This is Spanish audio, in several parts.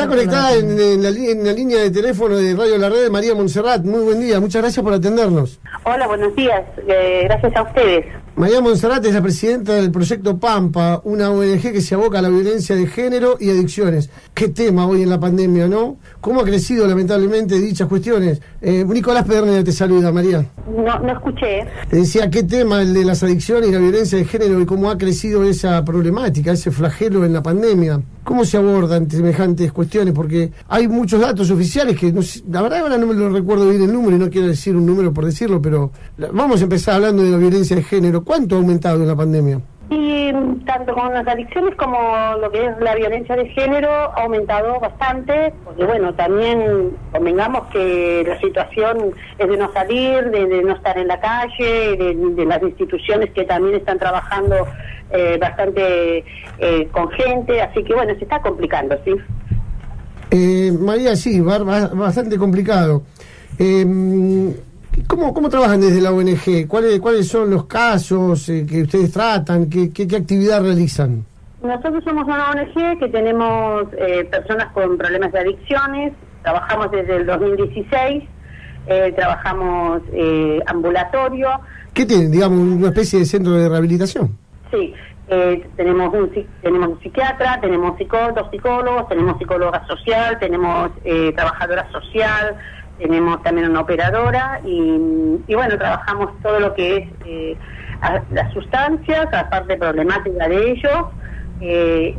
Está conectada en, la, línea de teléfono de Radio La Red María Montserrat. Muy buen día, muchas gracias por atendernos. Hola, buenos días, eh, gracias a ustedes. María Monserrat es la presidenta del proyecto Pampa, una ONG que se aboca a la violencia de género y adicciones. Qué tema hoy en la pandemia, ¿no? ¿Cómo ha crecido lamentablemente dichas cuestiones? Eh, Nicolás Pedernera te saluda, María. No, no escuché. Te decía, ¿qué tema el de las adicciones y la violencia de género y cómo ha crecido esa problemática, ese flagelo en la pandemia? ¿Cómo se abordan semejantes cuestiones? Porque hay muchos datos oficiales que, no, la verdad ahora no me lo recuerdo bien el número y no quiero decir un número por decirlo, pero vamos a empezar hablando de la violencia de género. ¿Cuánto ha aumentado en la pandemia? Y tanto con las adicciones como lo que es la violencia de género ha aumentado bastante, porque bueno, también convengamos que la situación es de no salir, de, no estar en la calle, de, las instituciones que también están trabajando eh, bastante eh, con gente, así que bueno, se está complicando, ¿sí? Eh, María, sí, bastante complicado. Eh, ¿Cómo, ¿Cómo trabajan desde la ONG? ¿Cuáles, cuáles son los casos eh, que ustedes tratan? ¿Qué, qué, actividad realizan? Nosotros somos una ONG que tenemos eh, personas con problemas de adicciones. Trabajamos desde el 2016. Eh, trabajamos ambulatorio. ¿Qué tienen? Digamos, una especie de centro de rehabilitación. Sí. tenemos un tenemos un psiquiatra, tenemos dos psicólogos, tenemos psicóloga social, tenemos trabajadora social, tenemos también una operadora y, bueno, trabajamos todo lo que es eh, las sustancias, aparte problemática de ellos eh,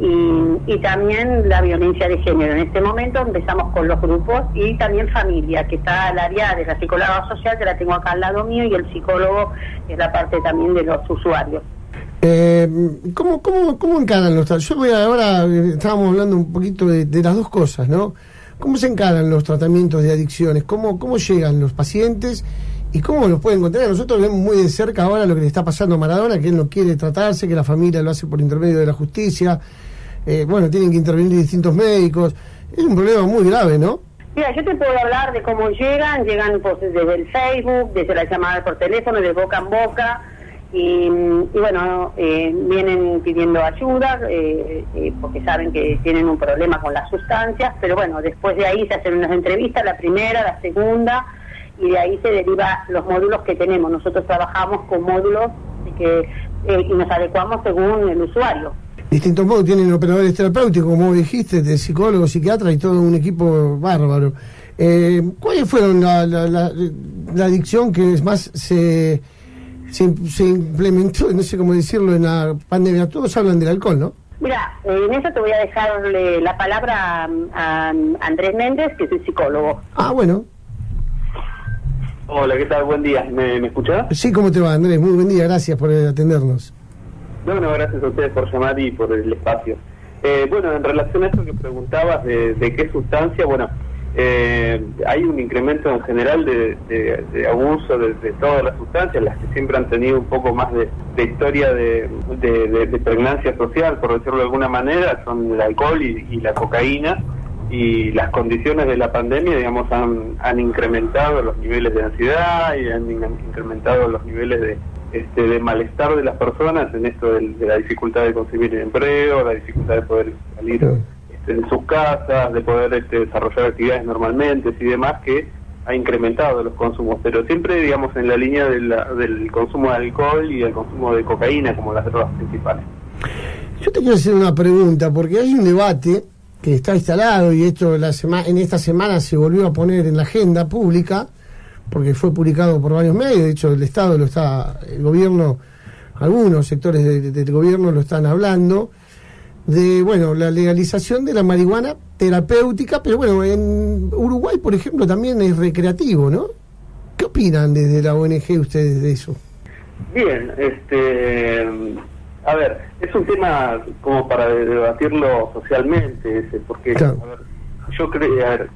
y, también la violencia de género. En este momento empezamos con los grupos y también familia, que está al área de la psicóloga social, que la tengo acá al lado mío, y el psicólogo, es la parte también de los usuarios. Eh, ¿cómo, cómo, ¿Cómo encaran los Yo voy ahora, estábamos hablando un poquito de, de las dos cosas, ¿no? ¿Cómo se encaran los tratamientos de adicciones? ¿Cómo, cómo llegan los pacientes? ¿Y cómo los pueden encontrar? Nosotros vemos muy de cerca ahora lo que le está pasando a Maradona, que él no quiere tratarse, que la familia lo hace por intermedio de la justicia. Eh, bueno, tienen que intervenir distintos médicos. Es un problema muy grave, ¿no? Mira, yo te puedo hablar de cómo llegan. Llegan desde el Facebook, desde la llamada por teléfono, de boca en boca y, bueno, eh, vienen pidiendo ayuda eh, eh, porque saben que tienen un problema con las sustancias, pero bueno, después de ahí se hacen unas entrevistas, la primera, la segunda, y de ahí se deriva los módulos que tenemos. Nosotros trabajamos con módulos que, y nos adecuamos según el usuario. Distintos módulos tienen operadores terapéuticos, como dijiste, de psicólogos, psiquiatras y todo un equipo bárbaro. Eh, ¿Cuáles fueron la, la, la adicción que más se se, implementó, no sé cómo decirlo, en la pandemia. Todos hablan del alcohol, ¿no? Mira, en eso te voy a dejarle la palabra a, Andrés Méndez, que es el psicólogo. Ah, bueno. Hola, ¿qué tal? Buen día. ¿Me, ¿Me escuchás? Sí, ¿cómo te va, Andrés? Muy buen día, gracias por atendernos. Bueno, gracias a ustedes por llamar y por el espacio. Eh, bueno, en relación a eso que preguntabas de, de qué sustancia, bueno, eh, hay un incremento en general de, abuso de, todas las sustancias, las que siempre han tenido un poco más de, historia de, pregnancia social, por decirlo de alguna manera, son el alcohol y, la cocaína, y las condiciones de la pandemia, digamos, han, han incrementado los niveles de ansiedad y han incrementado los niveles de, este, de malestar de las personas en esto de, la dificultad de conseguir empleo, la dificultad de poder salir en sus casas, de poder este, desarrollar actividades normalmente y demás, que ha incrementado los consumos, pero siempre, digamos, en la línea del consumo de alcohol y el consumo de cocaína como las drogas principales. Yo te quiero hacer una pregunta, porque hay un debate que está instalado y esto la en esta semana se volvió a poner en la agenda pública, porque fue publicado por varios medios, de hecho el Estado lo está, el gobierno, algunos sectores del gobierno lo están hablando, de bueno la legalización de la marihuana terapéutica, pero bueno, en Uruguay, por ejemplo, también es recreativo, ¿no? ¿Qué opinan desde la ONG ustedes de eso? Bien, este a ver, es un tema como para debatirlo socialmente, ese, porque yo creo, a ver,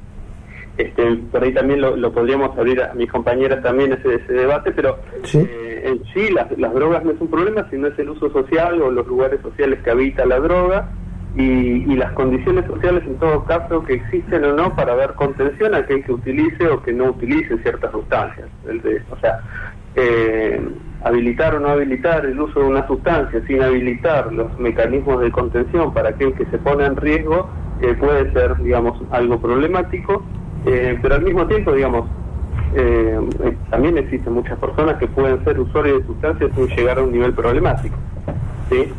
este, por ahí también lo, podríamos abrir a mis compañeras también ese, ese debate, pero eh, en sí las, drogas no es un problema, sino es el uso social o los lugares sociales que habita la droga y, y las condiciones sociales en todo caso que existen o no para dar contención a aquel que utilice o que no utilice ciertas sustancias. o sea, eh, habilitar o no habilitar el uso de una sustancia sin habilitar los mecanismos de contención para aquel que se pone en riesgo eh, puede ser, digamos, algo problemático, eh, pero al mismo tiempo, digamos, eh, también existen muchas personas que pueden ser usuarios de sustancias sin llegar a un nivel problemático. ¿sí?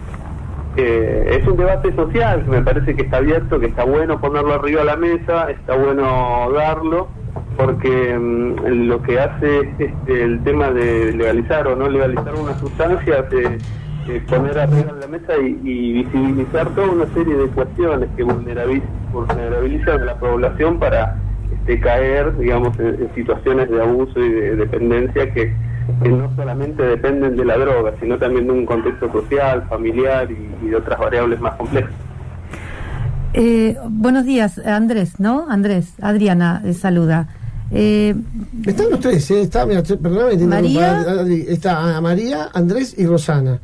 es un debate social me parece que está abierto, que está bueno ponerlo arriba a la mesa, está bueno darlo, porque mm, lo que hace este, el tema de legalizar o no legalizar una sustancia es poner arriba de la mesa y, visibilizar toda una serie de cuestiones que vulnerabilizan a la población para este, caer, digamos, en, situaciones de abuso y de dependencia que, no solamente dependen de la droga, sino también de un contexto social, familiar y, de otras variables más complejas. Eh, buenos días, Andrés, ¿no? Andrés, Adriana, eh, saluda. Eh, Están los tres, ¿eh? está, mira, perdóname, María, está María, Andrés y Rosana.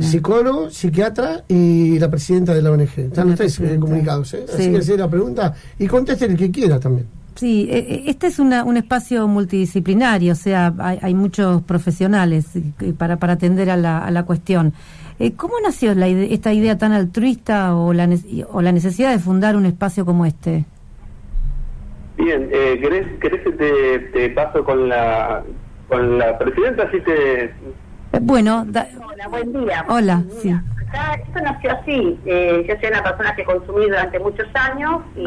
Psicólogo, psiquiatra y la presidenta de la ONG. Están los tres eh, comunicados, ¿eh? Así que hacer la pregunta y conteste el que quiera también. Sí, eh, este es una, un espacio multidisciplinario, o sea, hay, muchos profesionales para, para atender a la, a la cuestión. ¿Cómo nació la esta idea tan altruista o la, o la necesidad de fundar un espacio como este? Bien, eh, ¿querés, querés que te, te, paso con la con la presidenta? Así te... Eh, bueno, hola, buen día. Hola, sí. esto nació así. Eh, yo soy una persona que consumí durante muchos años y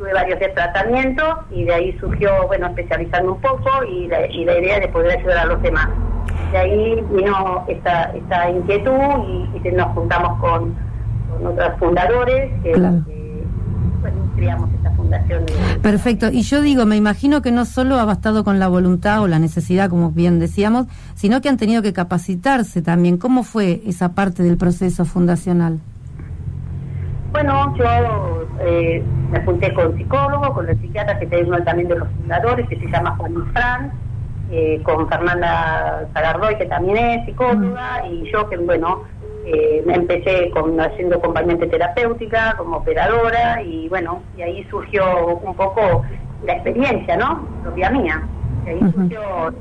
tuve varios de tratamientos y de ahí surgió, bueno, especializarme un poco y la, y la idea de poder ayudar a los demás. De ahí vino esta, esta inquietud y, y nos juntamos con, con otros fundadores que, bueno, creamos esta fundación. Perfecto. Y yo digo, me imagino que no solo ha bastado con la voluntad o la necesidad, como bien decíamos, sino que han tenido que capacitarse también. ¿Cómo fue esa parte del proceso fundacional? Bueno, yo eh, me junté con psicólogo, con el psiquiatra que tengo también de los fundadores, que se llama Juan Fran, eh, con Fernanda Zagardoy, que también es psicóloga, y yo que, bueno, eh, empecé con, haciendo acompañamiento terapéutica como operadora y bueno, y ahí surgió un poco la experiencia, ¿no? Propia mía. Y ahí surgió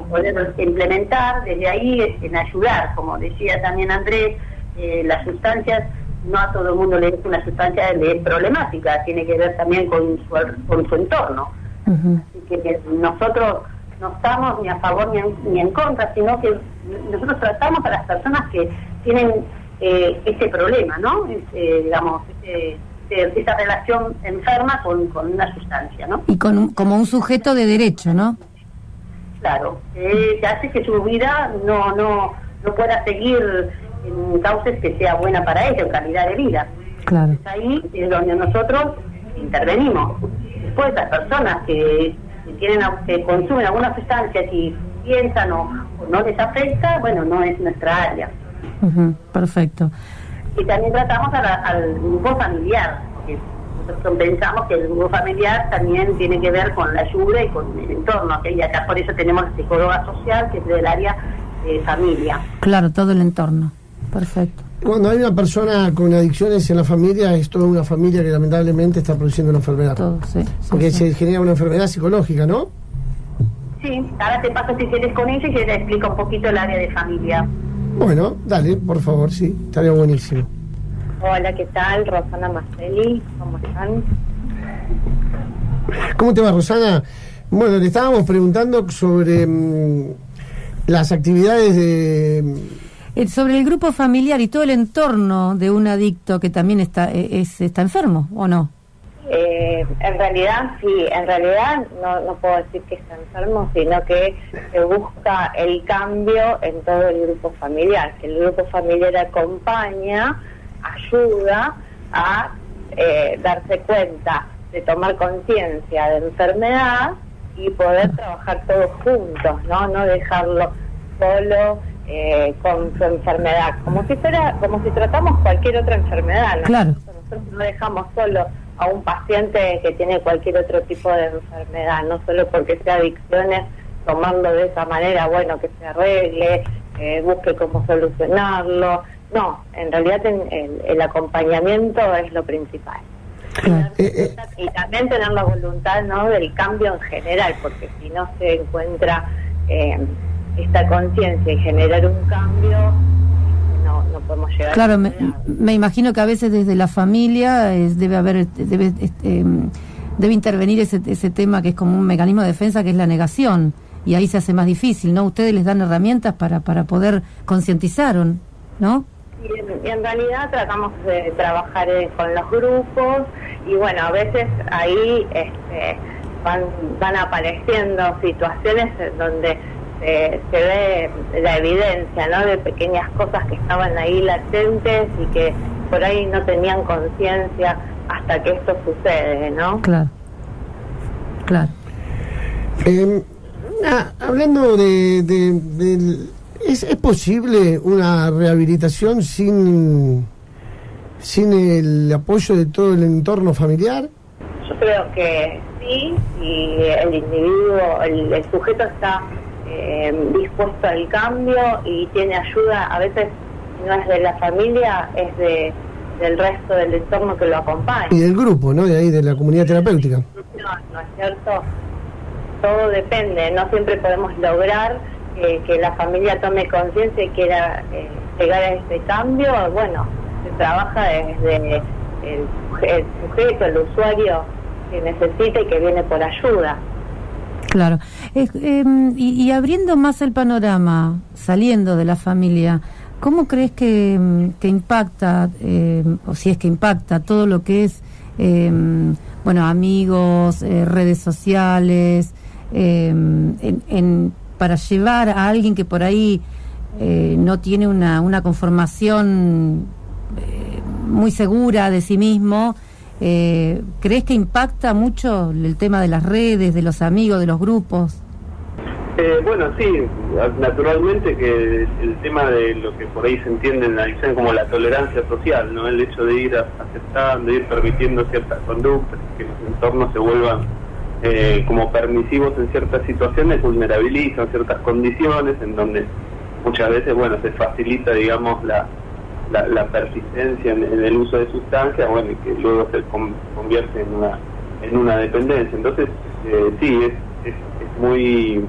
poder implementar desde ahí en ayudar, como decía también Andrés, eh, las sustancias, no a todo el mundo le es una sustancia de problemática, tiene que ver también con su, con su entorno. Así que nosotros no estamos ni a favor ni en, ni en contra, sino que nosotros tratamos a las personas que tienen eh, ese problema, ¿no? Eh, digamos, esa relación enferma con, con, una sustancia, ¿no? Y con como un sujeto de derecho, ¿no? Claro, que hace que su vida no, no, no pueda seguir en cauces que sea buena para ella, en calidad de vida. Claro. Es ahí es donde nosotros intervenimos. Después, las personas que, tienen que consumen alguna sustancia y piensan o no les afecta, bueno, no es nuestra área perfecto. Y también tratamos al grupo familiar, porque nosotros pensamos que el grupo familiar también tiene que ver con la ayuda y con el entorno, y acá por eso tenemos la psicóloga social, que es del área de familia. Claro, todo el entorno. Perfecto. Cuando hay una persona con adicciones en la familia, es toda una familia que lamentablemente está produciendo una enfermedad. Todo, sí. Porque se genera una enfermedad psicológica, ¿no? Sí, ahora te paso si quieres con ella y te explico un poquito el área de familia. Bueno, dale, por favor, sí, estaría buenísimo. Hola, ¿qué tal? Rosana Marcelli, ¿cómo están? ¿Cómo te va, Rosana? Bueno, le estábamos preguntando sobre mm, las actividades de... Eh, sobre el grupo familiar y todo el entorno de un adicto que también está, eh, es, está enfermo, ¿o no? Eh, en realidad, sí, en realidad no, no puedo decir que está enfermo, sino que se busca el cambio en todo el grupo familiar, que el grupo familiar acompaña, ayuda a eh, darse cuenta de tomar conciencia de enfermedad y poder trabajar todos juntos, no, no dejarlo solo eh, con su enfermedad, como si fuera, como si tratamos cualquier otra enfermedad. Claro. Nosotros no dejamos solo a un paciente que tiene cualquier otro tipo de enfermedad, no solo porque sea adicciones, tomarlo de esa manera, bueno, que se arregle, busque cómo solucionarlo. No, en realidad el, acompañamiento es lo principal. Eh, eh. Y también tener la voluntad ¿no? del cambio en general, porque si no se encuentra eh, esta conciencia y generar un cambio, no, no podemos llegar. Claro, a me, me imagino que a veces desde la familia es- debe haber, debe, este, debe intervenir ese, ese tema que es como un mecanismo de defensa, que es la negación, y ahí se hace más difícil, ¿no? Ustedes les dan herramientas para, para poder concientizar, ¿o ¿no? Y en, y en realidad tratamos de trabajar eh, con los grupos y bueno, a veces ahí este, van, van apareciendo situaciones donde se, se ve la evidencia ¿no? de pequeñas cosas que estaban ahí latentes y que por ahí no tenían conciencia hasta que esto sucede, ¿no? Claro. Claro. Eh, ah, hablando de, de- del- ¿es, es posible una rehabilitación sin, sin el apoyo de todo el entorno familiar? Yo creo que sí, y el individuo, el, el sujeto está eh, dispuesto al cambio y tiene ayuda, a veces no es de la familia, es de del resto del entorno que lo acompaña. Y del grupo, ¿no? De ahí, de la comunidad terapéutica. No, no es cierto, todo depende, no siempre podemos lograr eh, que la familia tome conciencia y quiera eh, llegar a este cambio, bueno, se trabaja desde el, suje- el sujeto, el usuario que necesita y que viene por ayuda. Claro. Em, y, y abriendo más el panorama, saliendo de la familia, ¿cómo crees que, em, impacta, em, o si es que impacta, todo lo que es, em, bueno, amigos, eh, redes sociales, en, en- para llevar a alguien que por ahí eh, no tiene una, una conformación eh, muy segura de sí mismo? Eh, ¿Crees que impacta mucho el tema de las redes, de los amigos, de los grupos? Eh, bueno, sí, naturalmente que el tema de lo que por ahí se entiende en la adicción como la tolerancia social, ¿no? El hecho de ir aceptando, ir permitiendo ciertas conductas, que los entornos se vuelvan eh, como permisivos en ciertas situaciones, vulnerabilizan ciertas condiciones en donde muchas veces, bueno, se facilita, digamos, la, la, persistencia en, el uso de sustancias, bueno, y que luego se con- convierte en una, en una dependencia. Entonces, eh, sí, es, es muy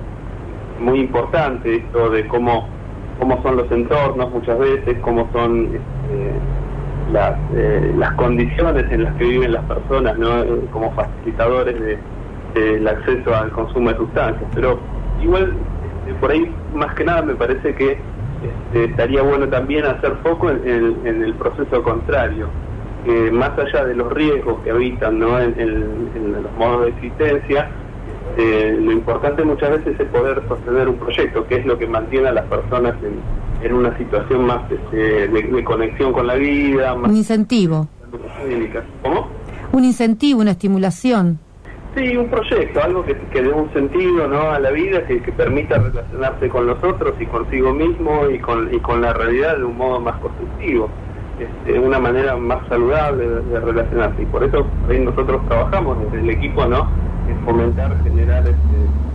muy importante esto de cómo, cómo son los entornos muchas veces, cómo son este, las, eh, las condiciones en las que viven las personas, ¿no? Eh, como facilitadores de- del acceso al consumo de sustancias. Pero igual, este, por ahí, más que nada, me parece que este, estaría bueno también hacer foco en el proceso contrario, que más allá de los riesgos que habitan ¿no? en, en- en los modos de existencia, eh, lo importante muchas veces es poder sostener un proyecto, que es lo que mantiene a las personas en, en una situación más este, de, de conexión con la vida, más Un incentivo. ¿Cómo? un incentivo, una estimulación. Sí, un proyecto, algo que, que dé un sentido ¿no? a la vida, que, que permita relacionarse con los otros y consigo mismo y con, y con la realidad de un modo más constructivo, este, una manera más saludable de, de relacionarse. Y por eso ahí nosotros trabajamos desde el equipo, ¿no? En fomentar, generar este,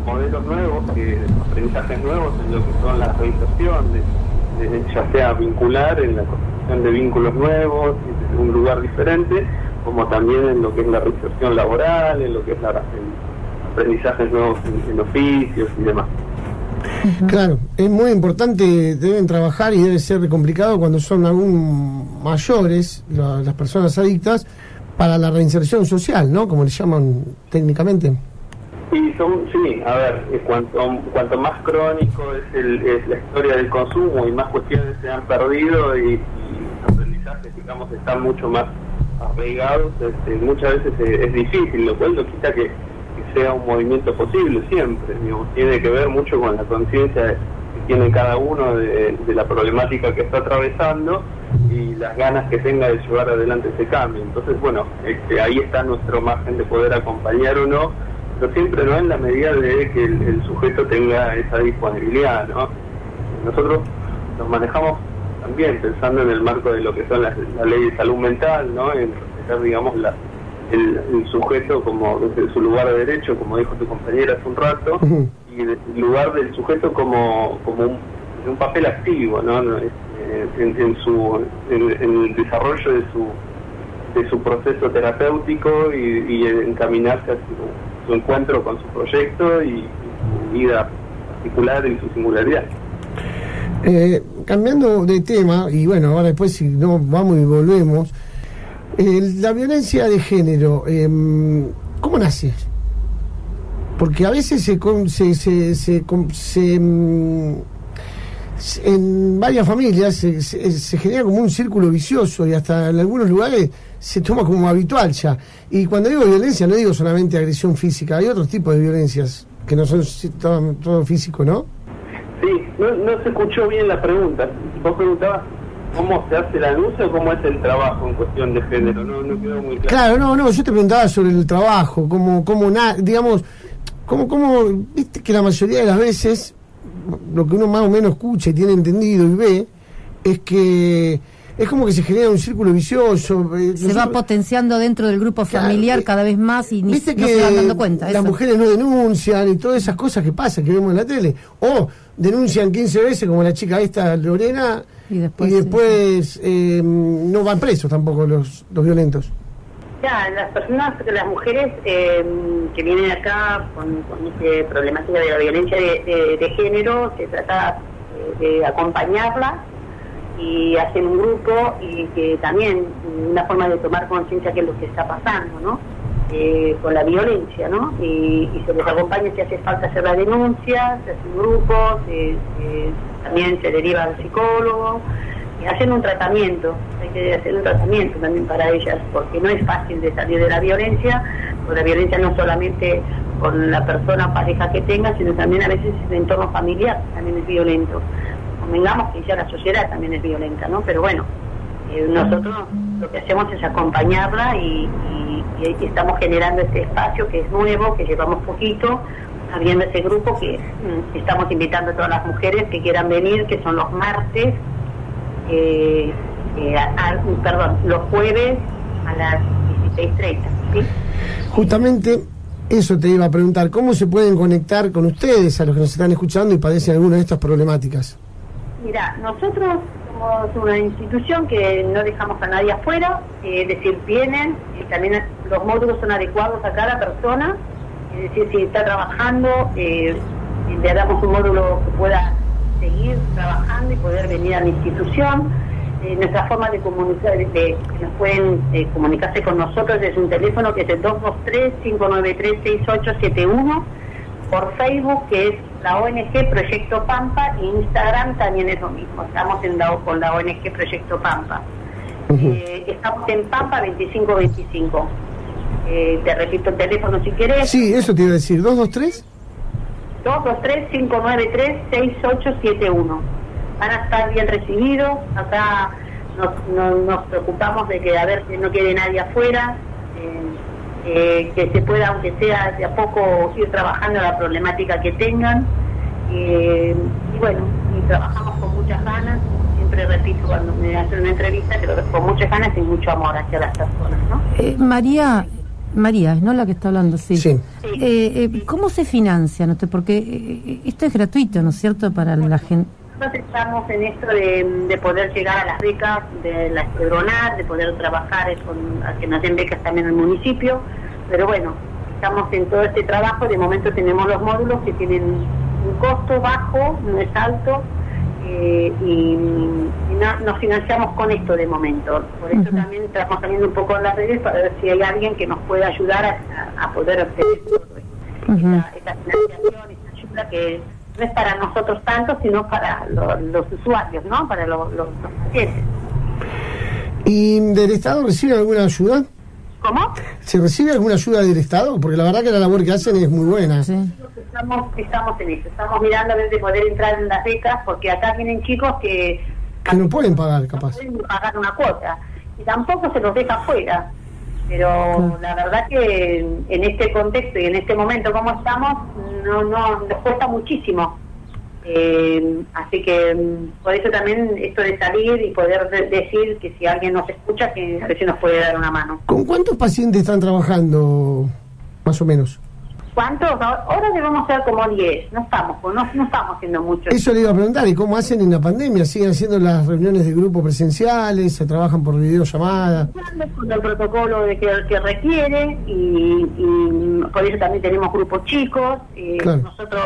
modelos nuevos, que, aprendizajes nuevos en lo que son la reinserción, de- de- ya sea vincular en la construcción de vínculos nuevos, desde un lugar diferente, como también en lo que es la reinserción laboral, en lo que es la, en aprendizajes nuevos en, en oficios y demás. Claro, es muy importante, deben trabajar y debe ser complicado cuando son aún mayores la- las personas adictas para la reinserción social, ¿no? Como le llaman técnicamente. Y son, sí, a ver, eh, cuanto, cuanto más crónico es, el, es la historia del consumo y más cuestiones se han perdido y, los aprendizajes, digamos, están mucho más arraigados, este, muchas veces es difícil, lo cual no quita que, que sea un movimiento posible siempre, digamos, tiene que ver mucho con la conciencia que tiene cada uno de la problemática que está atravesando y las ganas que tenga de llevar adelante ese cambio. Entonces, bueno, este, ahí está nuestro margen de poder acompañar o no, pero siempre no en la medida de que el, el sujeto tenga esa disponibilidad, ¿no? Nosotros nos manejamos también pensando en el marco de lo que son las, la ley de salud mental, ¿no? En respetar, digamos, la, el, el sujeto como desde su lugar de derecho, como dijo tu compañera hace un rato, y el lugar del sujeto como, como un, un papel activo, ¿no? En, su, en, en el desarrollo de su de su proceso terapéutico y, y encaminarse a su, encuentro con su proyecto y, su vida particular y su singularidad. Eh, cambiando de tema, y bueno, ahora después si no vamos y volvemos, eh, la violencia de género, em, ¿cómo nace? Porque a veces se, se, se, se, se, em, se- en varias familias se, se- se genera como un círculo vicioso y hasta en algunos lugares se toma como habitual ya. Y cuando digo violencia no digo solamente agresión física, hay otros tipos de violencias que no son todo, todo físico, ¿no? Sí, no, no se escuchó bien la pregunta. Vos preguntabas cómo se hace la denuncia o cómo es el trabajo en cuestión de género. No, no quedó muy claro. Claro, no, no, yo te preguntaba sobre el trabajo, como, como na- digamos, como, como, viste que la mayoría de las veces, lo que uno más o menos escucha y tiene entendido y ve, es que es como que se genera un círculo vicioso. eh, Se va potenciando dentro del grupo familiar eh, cada vez más y ni, no se van dando cuenta. las eso. mujeres no denuncian y todas esas cosas que pasan, que vemos en la tele. O denuncian 15 veces, como la chica esta, Lorena, Y después, y después eh, no van presos tampoco los, los violentos. Las personas, las mujeres eh, que vienen acá con, con esta problemática de la violencia de, género, se trata eh, de acompañarlas y hacen un grupo y que también una forma de tomar conciencia que es lo que está pasando, ¿no? Eh, con la violencia, ¿no? Y, y se les acompaña si hace falta hacer la denuncia, se hace un grupo, se- se- también se deriva al psicólogo y hacen un tratamiento, hay que hacer un tratamiento también para ellas, porque no es fácil de salir de la violencia, porque la violencia no solamente con la persona o pareja que tenga, sino también a veces el entorno familiar también es violento. Convengamos que ya la sociedad también es violenta, ¿no? Pero bueno, eh, nosotros lo que hacemos es acompañarla y, estamos generando este espacio que es nuevo, que llevamos poquito, abriendo ese grupo que mm, estamos invitando a todas las mujeres que quieran venir, que son los martes, eh, eh, a- a- perdón, los jueves a las 16.30. ¿sí? Justamente eso te iba a preguntar, ¿cómo se pueden conectar con ustedes, a los que nos están escuchando y padecen alguna de estas problemáticas? Mira, nosotros somos una institución que no dejamos a nadie afuera, eh, es decir, vienen, y también los módulos son adecuados a cada persona, es decir, si está trabajando, eh, le damos un módulo que pueda seguir trabajando y poder venir a la institución. Eh, nuestra forma de comunicar, de, que nos pueden eh, comunicarse con nosotros es un teléfono que es el 223-593-6871 por Facebook, que es la ONG Proyecto Pampa, y Instagram también es lo mismo. Estamos en la, con la ONG Proyecto Pampa. Eh, estamos en Pampa 2525. Eh, te repito el teléfono si querés. Sí, eso te iba a decir, 223. 223-593-6871. Van a estar bien recibidos. Acá nos, nos, preocupamos de que a ver si no quede nadie afuera. eh, eh, que se pueda, aunque sea de a poco, ir trabajando la problemática que tengan. Eh, y bueno, y trabajamos con muchas ganas. Siempre repito cuando me hacen una entrevista, que lo con muchas ganas y mucho amor hacia las personas, ¿no? María, María, es no la que está hablando, sí. Sí. Eh, eh, ¿Cómo se financia? No? Porque eh, esto es gratuito, ¿no es cierto? Para la gente. Nosotros estamos en esto de, de poder llegar a las becas de la Estebronar, de poder trabajar con, a que nos den becas también en el municipio, pero bueno, estamos en todo este trabajo, de momento tenemos los módulos que tienen un costo bajo, no es alto, eh, y, y no- nos financiamos con esto de momento. Por eso Ujú. también estamos saliendo un poco en las redes para ver si hay alguien que nos pueda ayudar a, a poder obtener Ujú. esta, esta financiación, esta ayuda que no es para nosotros tanto, sino para lo- los usuarios, ¿no? Para lo- los, los pacientes. ¿Y del Estado reciben alguna ayuda? ¿Cómo? ¿Se recibe alguna ayuda del Estado? Porque la verdad que la labor que hacen es muy buena. Sí. Estamos, estamos en eso, estamos mirando a ver de poder entrar en las becas, porque acá vienen chicos que Que no pueden pagar, no capaz. pueden pagar una cuota y tampoco se los deja fuera. Pero Claro. la verdad que en en este contexto y en este momento como estamos, no, no nos cuesta muchísimo. Eh, así que mm, por eso también esto de salir y poder de- decir que si alguien nos escucha, que a si nos puede dar una mano. ¿Con cuántos pacientes están trabajando, más o menos? ¿Cuántos? Ahora debemos ser como 10, no estamos, no, no estamos haciendo mucho. Eso le iba a preguntar, ¿y cómo hacen en la pandemia? ¿Siguen haciendo las reuniones de grupo presenciales? ¿Se trabajan por videollamada? con el protocolo de que, que requiere y, y por eso también tenemos grupos chicos. eh, Claro. Nosotros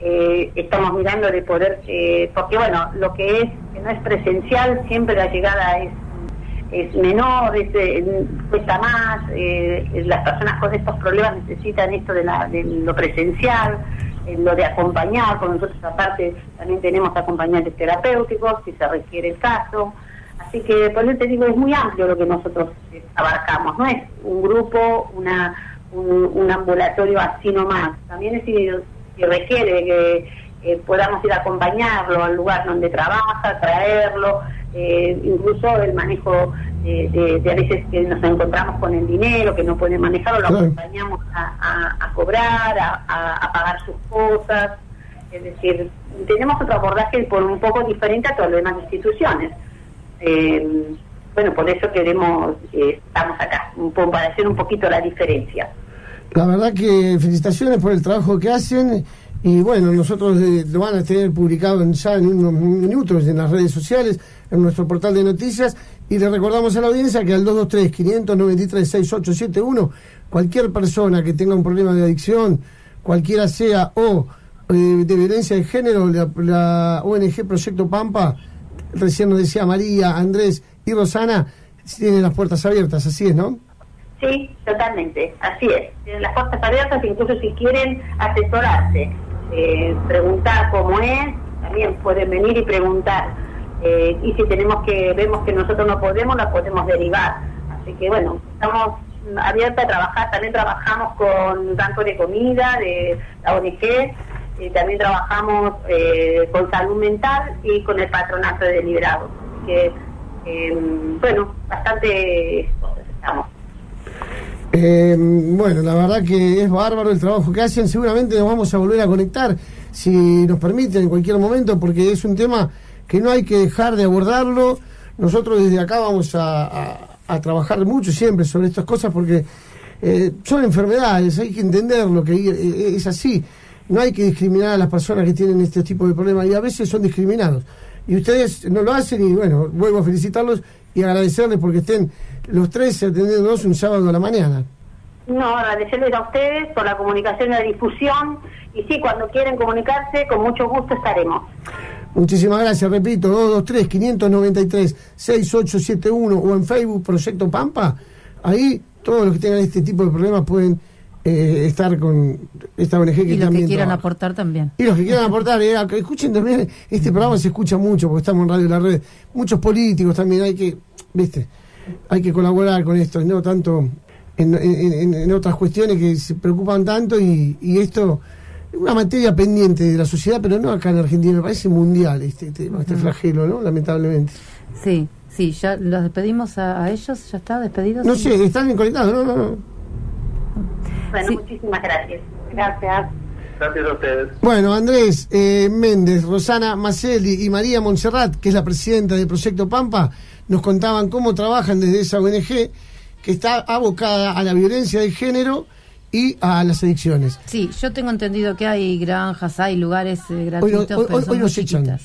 eh, estamos mirando de poder, eh, porque bueno, lo que es, que no es presencial, siempre la llegada es, es menor, es, eh, cuesta más, las personas con estos problemas necesitan esto de, la, de lo presencial, lo de acompañar, con nosotros aparte también tenemos acompañantes terapéuticos si se requiere el caso. Así que por eso te digo, es muy amplio lo que nosotros abarcamos, no es un grupo, una, un, ambulatorio así nomás. También es si requiere que podamos ir a acompañarlo al lugar donde trabaja, traerlo, eh, incluso el manejo de, a veces que nos encontramos con el dinero, que no puede manejarlo, lo acompañamos a, cobrar, a, pagar sus cosas. Es decir, tenemos otro abordaje por un poco diferente a todas las demás instituciones. Eh, bueno, por eso queremos, eh, estamos acá, un poco, para hacer un poquito la diferencia. La verdad que felicitaciones por el trabajo que hacen y bueno, nosotros eh, lo van a tener publicado ya en unos minutos en las redes sociales, en nuestro portal de noticias y le recordamos a la audiencia que al 223-593-6871 cualquier persona que tenga un problema de adicción, cualquiera sea o eh, de violencia de género, la, la ONG Proyecto Pampa, recién nos decía María, Andrés y Rosana, tienen las puertas abiertas, así es, ¿no? Sí, totalmente, así es. Tienen las puertas abiertas, incluso si quieren asesorarse, eh, preguntar cómo es, también pueden venir y preguntar. Eh, y si tenemos que, vemos que nosotros no podemos, la podemos derivar. Así que bueno, estamos abiertos a trabajar, también trabajamos con Banco de Comida, de la ONG, también trabajamos eh, con salud mental y con el patronato de liberados. Así que, bueno, bastante estamos. Eh, bueno, la verdad que es bárbaro el trabajo que hacen. Seguramente nos vamos a volver a conectar, si nos permiten, en cualquier momento, porque es un tema que no hay que dejar de abordarlo. Nosotros desde acá vamos a, trabajar mucho siempre sobre estas cosas porque eh, son enfermedades, hay que entenderlo, que eh, es así. No hay que discriminar a las personas que tienen este tipo de problemas y a veces son discriminados. Y ustedes no lo hacen y bueno, vuelvo a felicitarlos y agradecerles porque estén los tres atendiéndonos un sábado a la mañana. No, agradecerles a ustedes por la comunicación y la difusión. Y sí, cuando quieren comunicarse, con mucho gusto estaremos. Muchísimas gracias, repito, 223-593-6871 o en Facebook Proyecto Pampa. Ahí todos los que tengan este tipo de problemas pueden eh, estar con esta ONG que y los que quieran aportar también. Y los que quieran aportar, eh, escuchen también, este programa se escucha mucho porque estamos en Radio La Red. Muchos políticos también hay que, viste, hay que colaborar con esto, no tanto en, otras cuestiones que se preocupan tanto y, esto es una materia pendiente de la sociedad, pero no acá en Argentina, me parece mundial este tema, este flagelo, ¿no? Lamentablemente. Sí, sí, ya los despedimos a, ellos, ya está, despedidos. No sé, están conectados, no, no, no. Bueno, muchísimas gracias. Gracias. Gracias a ustedes. Bueno, Andrés eh, Méndez, Rosana Macelli y María Montserrat, que es la presidenta del Proyecto Pampa, nos contaban cómo trabajan desde esa ONG que está abocada a la violencia de género y a las adicciones. Sí, yo tengo entendido que hay granjas, hay lugares eh, gratuitos, hoy, pero son